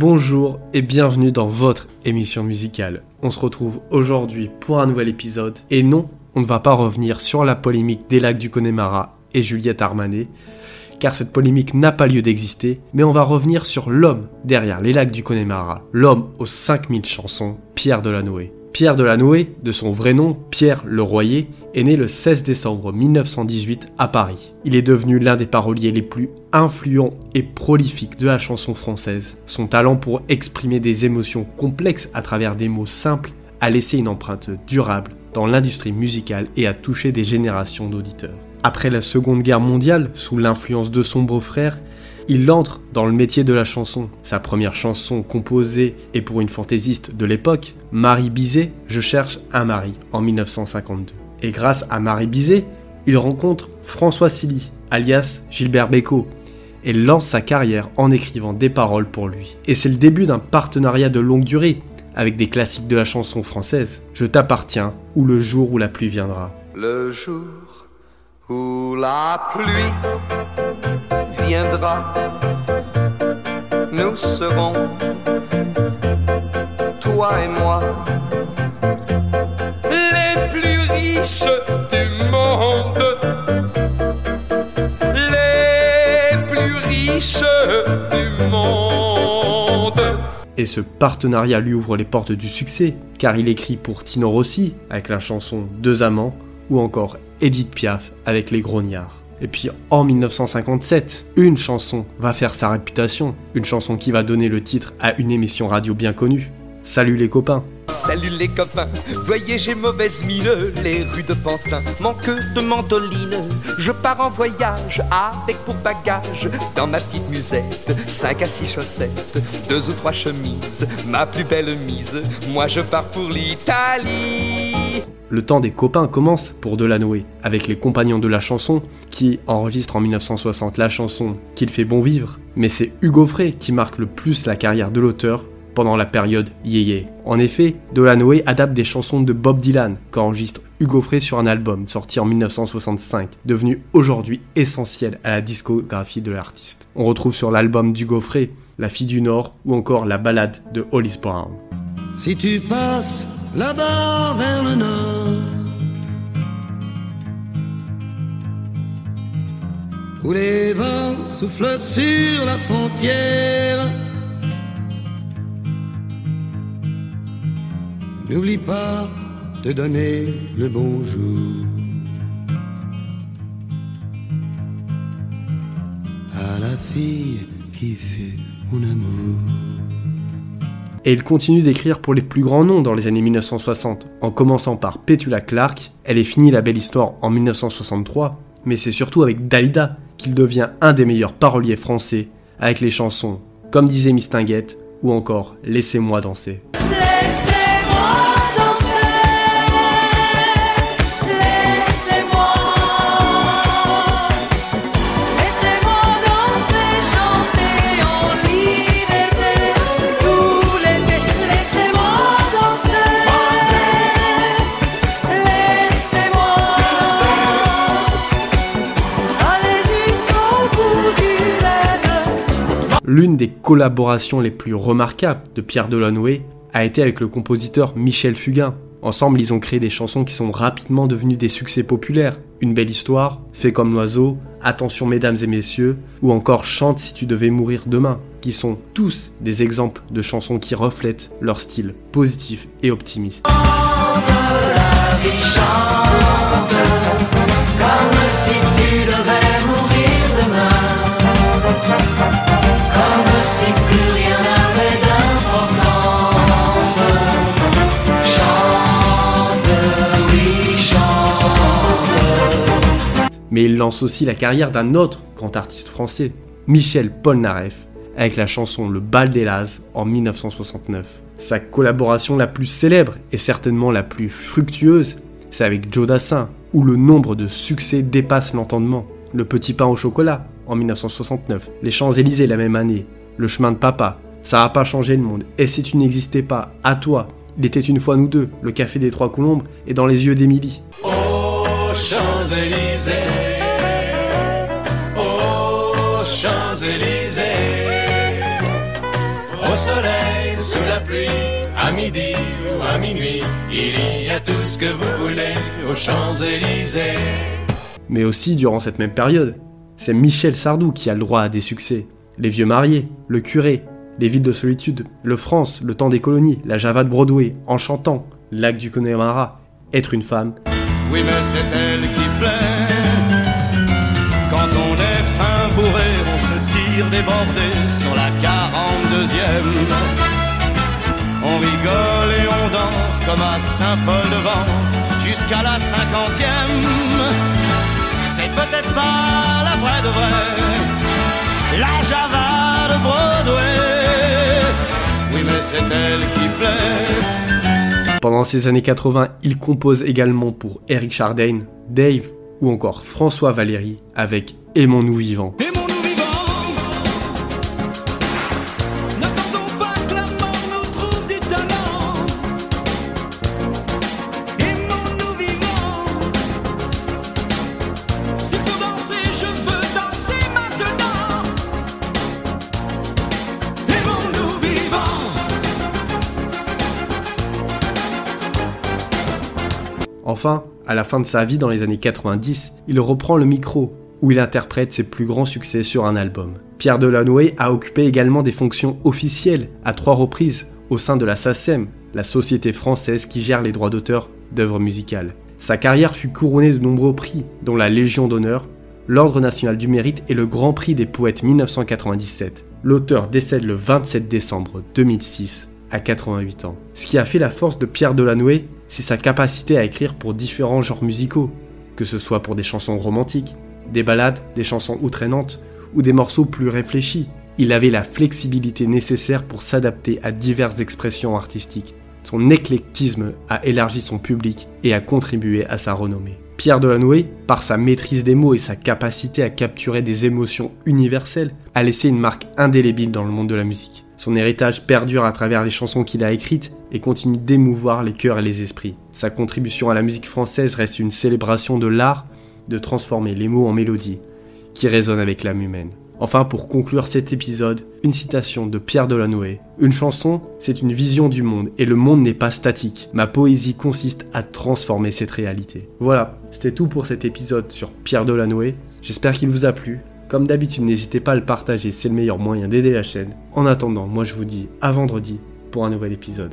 Bonjour et bienvenue dans votre émission musicale. On se retrouve aujourd'hui pour un nouvel épisode et non, on ne va pas revenir sur la polémique des lacs du Connemara et Juliette Armanet, car cette polémique n'a pas lieu d'exister, mais on va revenir sur l'homme derrière les lacs du Connemara, l'homme aux 5000 chansons, Pierre Delanoë. Pierre Delanoë, de son vrai nom Pierre Leroyer, est né le 16 décembre 1918 à Paris. Il est devenu l'un des paroliers les plus influents et prolifiques de la chanson française. Son talent pour exprimer des émotions complexes à travers des mots simples a laissé une empreinte durable dans l'industrie musicale et a touché des générations d'auditeurs. Après la Seconde Guerre mondiale, sous l'influence de son beau-frère, il entre dans le métier de la chanson. Sa première chanson composée est pour une fantaisiste de l'époque, Marie Bizet, Je cherche un mari, en 1952. Et grâce à Marie Bizet, il rencontre François Silly, alias Gilbert Bécaud, et lance sa carrière en écrivant des paroles pour lui. Et c'est le début d'un partenariat de longue durée avec des classiques de la chanson française, Je t'appartiens ou Le jour où la pluie viendra. Le jour où la pluie nous serons, toi et moi, les plus riches du monde, les plus riches du monde. Et ce partenariat lui ouvre les portes du succès, car il écrit pour Tino Rossi avec la chanson Deux amants, ou encore Edith Piaf avec Les Grognards. Et puis en 1957, une chanson va faire sa réputation, une chanson qui va donner le titre à une émission radio bien connue. Salut les copains Salut les copains, voyez j'ai mauvaise mine, les rues de Pantin manquent de mandoline. Je pars en voyage avec pour bagage dans ma petite musette, 5 à 6 chaussettes, deux ou trois chemises, ma plus belle mise, moi je pars pour l'Italie. Le temps des copains commence pour Delanoë, avec les compagnons de la chanson, qui enregistrent en 1960 la chanson Qu'il fait bon vivre, mais c'est Hugo Frey qui marque le plus la carrière de l'auteur pendant la période yéyé. En effet, Delanoë adapte des chansons de Bob Dylan qu'enregistre Hugo Frey sur un album sorti en 1965, devenu aujourd'hui essentiel à la discographie de l'artiste. On retrouve sur l'album d'Hugo Frey La fille du Nord ou encore la ballade de Hollis Brown. Où les vents soufflent sur la frontière, n'oublie pas de donner le bonjour à la fille qui fut mon amour. Et il continue d'écrire pour les plus grands noms dans les années 1960, en commençant par Petula Clark, Elle est finie la belle histoire en 1963, mais c'est surtout avec Dalida qu'il devient un des meilleurs paroliers français, avec les chansons Comme disait Miss Tinguette ou encore Laissez-moi danser. L'une des collaborations les plus remarquables de Pierre Delanoë a été avec le compositeur Michel Fugain. Ensemble, ils ont créé des chansons qui sont rapidement devenues des succès populaires. Une belle histoire, Fait comme l'oiseau, Attention mesdames et messieurs, ou encore Chante si tu devais mourir demain, qui sont tous des exemples de chansons qui reflètent leur style positif et optimiste. Mais il lance aussi la carrière d'un autre grand artiste français, Michel Polnareff, avec la chanson Le Bal des Lazes en 1969. Sa collaboration la plus célèbre et certainement la plus fructueuse, c'est avec Joe Dassin, où le nombre de succès dépasse l'entendement. Le Petit Pain au chocolat en 1969, Les Champs-Élysées la même année, Le Chemin de Papa, Ça a pas changé le monde, et si tu n'existais pas, à toi, Il était une fois nous deux, Le Café des Trois Colombes et Dans les yeux d'Émilie. Champs-Élysées, aux Champs-Élysées, au soleil midi ou à minuit, il y a tout ce que vous voulez aux Champs-Élysées. Mais aussi durant cette même période, c'est Michel Sardou qui a le droit à des succès. Les vieux mariés, le curé, les villes de solitude, le France, le temps des colonies, la Java de Broadway, en chantant, lac du Connemara, être une femme. Oui, mais c'est elle qui plaît. Quand on est fin bourré, on se tire débordé sur la 42e. On rigole et on danse comme à Saint-Paul-de-Vence jusqu'à la 50e. C'est peut-être pas la vraie de vraie, la Java de Broadway. Oui, mais c'est elle qui plaît. Pendant ces années 80, il compose également pour Eric Chardin, Dave ou encore François Valéry avec Aimons-nous vivants. Aimons-nous vivants Enfin, à la fin de sa vie dans les années 90, il reprend le micro où il interprète ses plus grands succès sur un album. Pierre Delanoë a occupé également des fonctions officielles à trois reprises au sein de la SACEM, la société française qui gère les droits d'auteur d'œuvres musicales. Sa carrière fut couronnée de nombreux prix, dont la Légion d'honneur, l'Ordre national du mérite et le Grand Prix des poètes 1997. L'auteur décède le 27 décembre 2006 à 88 ans. Ce qui a fait la force de Pierre Delanoë, c'est sa capacité à écrire pour différents genres musicaux, que ce soit pour des chansons romantiques, des ballades, des chansons outraînantes ou des morceaux plus réfléchis. Il avait la flexibilité nécessaire pour s'adapter à diverses expressions artistiques. Son éclectisme a élargi son public et a contribué à sa renommée. Pierre Delanoë, par sa maîtrise des mots et sa capacité à capturer des émotions universelles, a laissé une marque indélébile dans le monde de la musique. Son héritage perdure à travers les chansons qu'il a écrites et continue d'émouvoir les cœurs et les esprits. Sa contribution à la musique française reste une célébration de l'art de transformer les mots en mélodies qui résonnent avec l'âme humaine. Enfin, pour conclure cet épisode, une citation de Pierre Delanoë. Une chanson, c'est une vision du monde, et le monde n'est pas statique. Ma poésie consiste à transformer cette réalité. Voilà, c'était tout pour cet épisode sur Pierre Delanoë. J'espère qu'il vous a plu. Comme d'habitude, n'hésitez pas à le partager, c'est le meilleur moyen d'aider la chaîne. En attendant, moi je vous dis à vendredi pour un nouvel épisode.